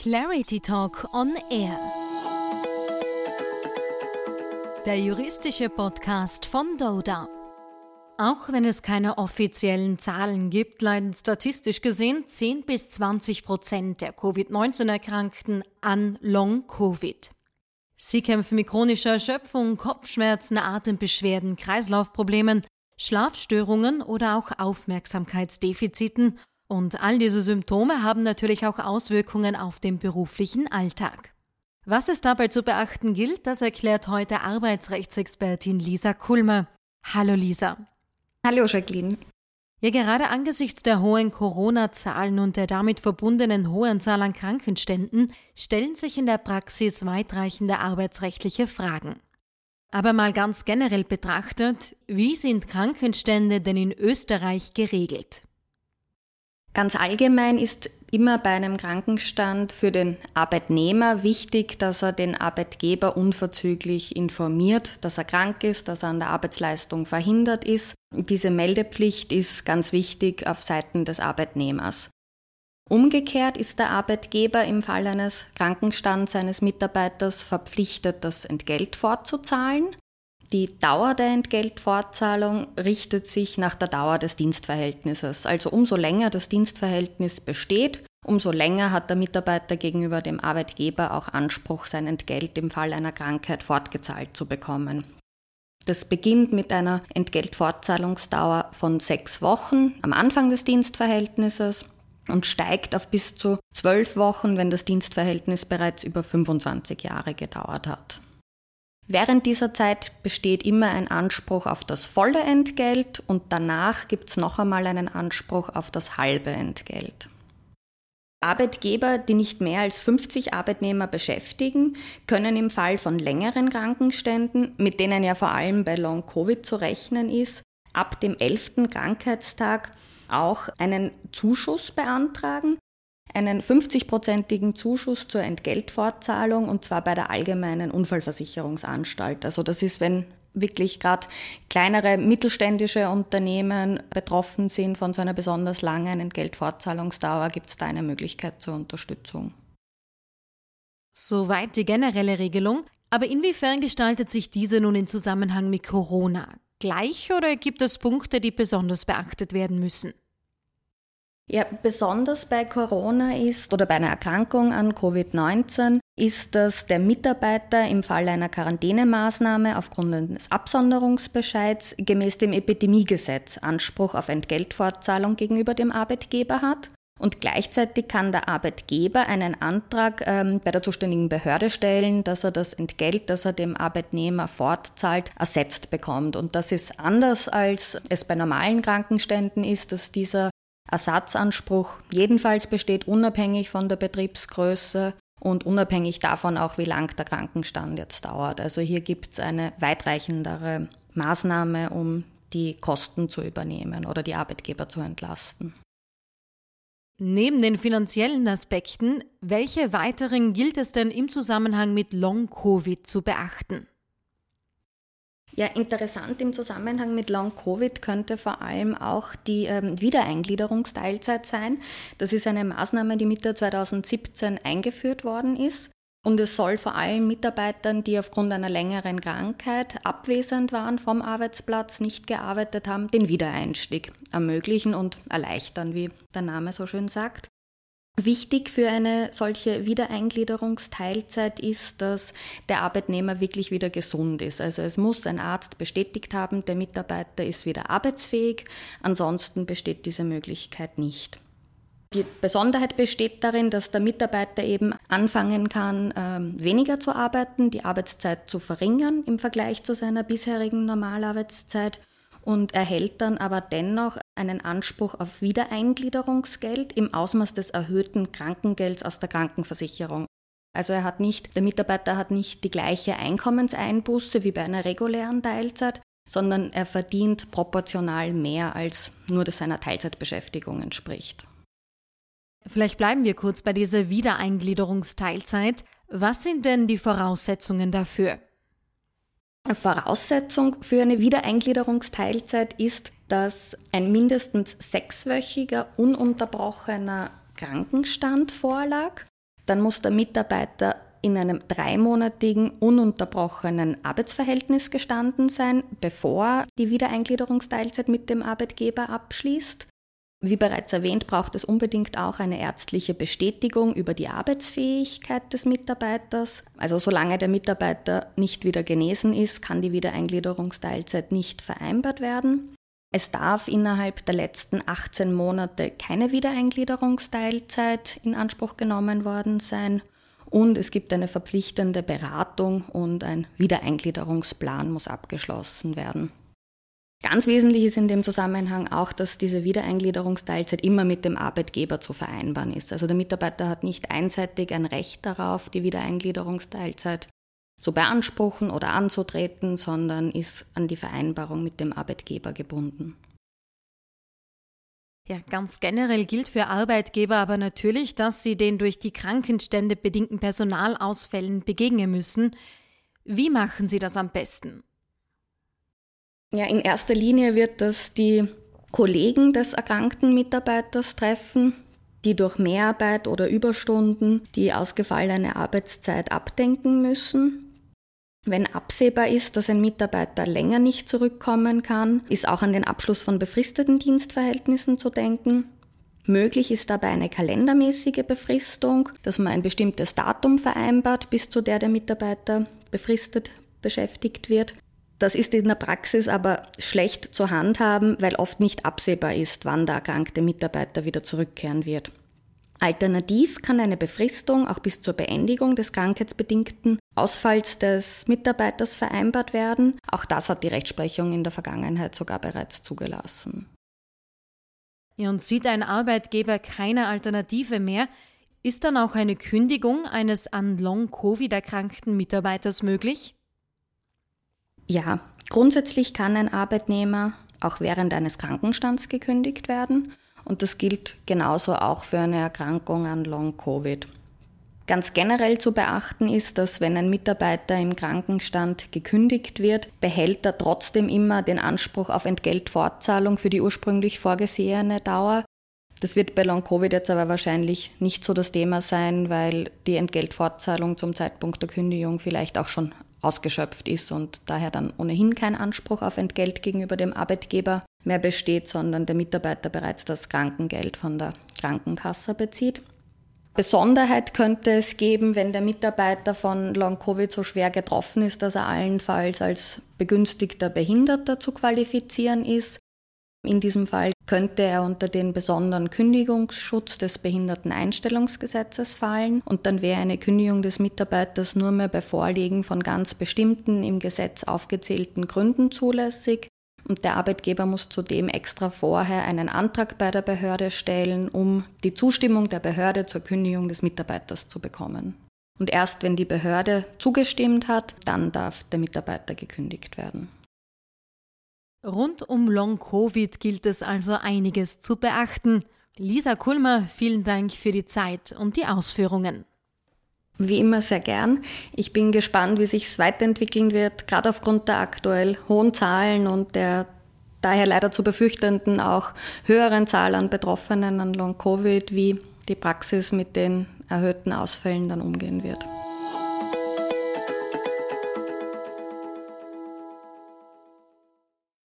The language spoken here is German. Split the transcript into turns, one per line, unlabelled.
Clarity Talk on Air. Der juristische Podcast von Doda. Auch wenn es keine offiziellen Zahlen gibt, leiden statistisch gesehen 10 bis 20 Prozent der Covid-19-Erkrankten an Long-Covid. Sie kämpfen mit chronischer Erschöpfung, Kopfschmerzen, Atembeschwerden, Kreislaufproblemen, Schlafstörungen oder auch Aufmerksamkeitsdefiziten und all diese Symptome haben natürlich auch Auswirkungen auf den beruflichen Alltag. Was es dabei zu beachten gilt, das erklärt heute Arbeitsrechtsexpertin Lisa Kulmer. Hallo Lisa.
Hallo Jacqueline.
Ja, gerade angesichts der hohen Corona-Zahlen und der damit verbundenen hohen Zahl an Krankenständen stellen sich in der Praxis weitreichende arbeitsrechtliche Fragen. Aber mal ganz generell betrachtet, wie sind Krankenstände denn in Österreich geregelt?
Ganz allgemein ist immer bei einem Krankenstand für den Arbeitnehmer wichtig, dass er den Arbeitgeber unverzüglich informiert, dass er krank ist, dass er an der Arbeitsleistung verhindert ist. Diese Meldepflicht ist ganz wichtig auf Seiten des Arbeitnehmers. Umgekehrt ist der Arbeitgeber im Fall eines Krankenstands seines Mitarbeiters verpflichtet, das Entgelt fortzuzahlen. Die Dauer der Entgeltfortzahlung richtet sich nach der Dauer des Dienstverhältnisses. Also umso länger das Dienstverhältnis besteht, umso länger hat der Mitarbeiter gegenüber dem Arbeitgeber auch Anspruch, sein Entgelt im Fall einer Krankheit fortgezahlt zu bekommen. Das beginnt mit einer Entgeltfortzahlungsdauer von sechs Wochen am Anfang des Dienstverhältnisses und steigt auf bis zu zwölf Wochen, wenn das Dienstverhältnis bereits über 25 Jahre gedauert hat. Während dieser Zeit besteht immer ein Anspruch auf das volle Entgelt und danach gibt es noch einmal einen Anspruch auf das halbe Entgelt. Arbeitgeber, die nicht mehr als 50 Arbeitnehmer beschäftigen, können im Fall von längeren Krankenständen, mit denen ja vor allem bei Long-Covid zu rechnen ist, ab dem 11. Krankheitstag auch einen Zuschuss beantragen, einen 50-prozentigen Zuschuss zur Entgeltfortzahlung und zwar bei der Allgemeinen Unfallversicherungsanstalt. Also das ist, wenn wirklich gerade kleinere mittelständische Unternehmen betroffen sind von so einer besonders langen Entgeltfortzahlungsdauer, gibt es da eine Möglichkeit zur Unterstützung.
Soweit die generelle Regelung. Aber inwiefern gestaltet sich diese nun in Zusammenhang mit Corona? Gleich oder gibt es Punkte, die besonders beachtet werden müssen?
Ja, besonders bei Corona ist oder bei einer Erkrankung an Covid-19 ist, dass der Mitarbeiter im Fall einer Quarantänemaßnahme aufgrund eines Absonderungsbescheids gemäß dem Epidemiegesetz Anspruch auf Entgeltfortzahlung gegenüber dem Arbeitgeber hat. Und gleichzeitig kann der Arbeitgeber einen Antrag ähm, bei der zuständigen Behörde stellen, dass er das Entgelt, das er dem Arbeitnehmer fortzahlt, ersetzt bekommt. Und das ist anders, als es bei normalen Krankenständen ist, dass dieser Ersatzanspruch jedenfalls besteht unabhängig von der Betriebsgröße und unabhängig davon auch, wie lang der Krankenstand jetzt dauert. Also hier gibt es eine weitreichendere Maßnahme, um die Kosten zu übernehmen oder die Arbeitgeber zu entlasten.
Neben den finanziellen Aspekten, welche weiteren gilt es denn im Zusammenhang mit Long-Covid zu beachten?
Ja, interessant im Zusammenhang mit Long-Covid könnte vor allem auch die ähm, Wiedereingliederungsteilzeit sein. Das ist eine Maßnahme, die Mitte 2017 eingeführt worden ist. Und es soll vor allem Mitarbeitern, die aufgrund einer längeren Krankheit abwesend waren vom Arbeitsplatz, nicht gearbeitet haben, den Wiedereinstieg ermöglichen und erleichtern, wie der Name so schön sagt. Wichtig für eine solche Wiedereingliederungsteilzeit ist, dass der Arbeitnehmer wirklich wieder gesund ist. Also es muss ein Arzt bestätigt haben, der Mitarbeiter ist wieder arbeitsfähig, ansonsten besteht diese Möglichkeit nicht. Die Besonderheit besteht darin, dass der Mitarbeiter eben anfangen kann, ähm, weniger zu arbeiten, die Arbeitszeit zu verringern im Vergleich zu seiner bisherigen Normalarbeitszeit und erhält dann aber dennoch einen Anspruch auf Wiedereingliederungsgeld im Ausmaß des erhöhten Krankengelds aus der Krankenversicherung. Also er hat nicht, der Mitarbeiter hat nicht die gleiche Einkommenseinbuße wie bei einer regulären Teilzeit, sondern er verdient proportional mehr als nur das seiner Teilzeitbeschäftigung entspricht.
Vielleicht bleiben wir kurz bei dieser Wiedereingliederungsteilzeit. Was sind denn die Voraussetzungen dafür?
Voraussetzung für eine Wiedereingliederungsteilzeit ist, dass ein mindestens sechswöchiger ununterbrochener Krankenstand vorlag. dann muss der Mitarbeiter in einem dreimonatigen ununterbrochenen Arbeitsverhältnis gestanden sein, bevor die Wiedereingliederungsteilzeit mit dem Arbeitgeber abschließt. Wie bereits erwähnt, braucht es unbedingt auch eine ärztliche Bestätigung über die Arbeitsfähigkeit des Mitarbeiters. Also solange der Mitarbeiter nicht wieder genesen ist, kann die Wiedereingliederungsteilzeit nicht vereinbart werden. Es darf innerhalb der letzten 18 Monate keine Wiedereingliederungsteilzeit in Anspruch genommen worden sein und es gibt eine verpflichtende Beratung und ein Wiedereingliederungsplan muss abgeschlossen werden. Ganz wesentlich ist in dem Zusammenhang auch, dass diese Wiedereingliederungsteilzeit immer mit dem Arbeitgeber zu vereinbaren ist. Also der Mitarbeiter hat nicht einseitig ein Recht darauf, die Wiedereingliederungsteilzeit zu beanspruchen oder anzutreten, sondern ist an die Vereinbarung mit dem Arbeitgeber gebunden.
Ja, ganz generell gilt für Arbeitgeber aber natürlich, dass sie den durch die Krankenstände bedingten Personalausfällen begegnen müssen. Wie machen sie das am besten?
Ja, in erster Linie wird das die Kollegen des erkrankten Mitarbeiters treffen, die durch Mehrarbeit oder Überstunden die ausgefallene Arbeitszeit abdenken müssen. Wenn absehbar ist, dass ein Mitarbeiter länger nicht zurückkommen kann, ist auch an den Abschluss von befristeten Dienstverhältnissen zu denken. Möglich ist dabei eine kalendermäßige Befristung, dass man ein bestimmtes Datum vereinbart, bis zu der der Mitarbeiter befristet beschäftigt wird. Das ist in der Praxis aber schlecht zu handhaben, weil oft nicht absehbar ist, wann der erkrankte Mitarbeiter wieder zurückkehren wird. Alternativ kann eine Befristung auch bis zur Beendigung des krankheitsbedingten Ausfalls des Mitarbeiters vereinbart werden. Auch das hat die Rechtsprechung in der Vergangenheit sogar bereits zugelassen.
Ja, und sieht ein Arbeitgeber keine Alternative mehr, ist dann auch eine Kündigung eines an Long-Covid erkrankten Mitarbeiters möglich?
Ja, grundsätzlich kann ein Arbeitnehmer auch während eines Krankenstands gekündigt werden und das gilt genauso auch für eine Erkrankung an Long-Covid. Ganz generell zu beachten ist, dass wenn ein Mitarbeiter im Krankenstand gekündigt wird, behält er trotzdem immer den Anspruch auf Entgeltfortzahlung für die ursprünglich vorgesehene Dauer. Das wird bei Long-Covid jetzt aber wahrscheinlich nicht so das Thema sein, weil die Entgeltfortzahlung zum Zeitpunkt der Kündigung vielleicht auch schon ausgeschöpft ist und daher dann ohnehin kein Anspruch auf Entgelt gegenüber dem Arbeitgeber mehr besteht, sondern der Mitarbeiter bereits das Krankengeld von der Krankenkasse bezieht. Besonderheit könnte es geben, wenn der Mitarbeiter von Long-Covid so schwer getroffen ist, dass er allenfalls als begünstigter Behinderter zu qualifizieren ist. In diesem Fall könnte er unter den besonderen Kündigungsschutz des Behinderteneinstellungsgesetzes fallen und dann wäre eine Kündigung des Mitarbeiters nur mehr bei Vorliegen von ganz bestimmten im Gesetz aufgezählten Gründen zulässig. Und der Arbeitgeber muss zudem extra vorher einen Antrag bei der Behörde stellen, um die Zustimmung der Behörde zur Kündigung des Mitarbeiters zu bekommen. Und erst wenn die Behörde zugestimmt hat, dann darf der Mitarbeiter gekündigt werden.
Rund um Long-Covid gilt es also einiges zu beachten. Lisa Kulmer, vielen Dank für die Zeit und die Ausführungen.
Wie immer sehr gern. Ich bin gespannt, wie sich es weiterentwickeln wird, gerade aufgrund der aktuell hohen Zahlen und der daher leider zu befürchtenden auch höheren Zahl an Betroffenen an Long-Covid, wie die Praxis mit den erhöhten Ausfällen dann umgehen wird.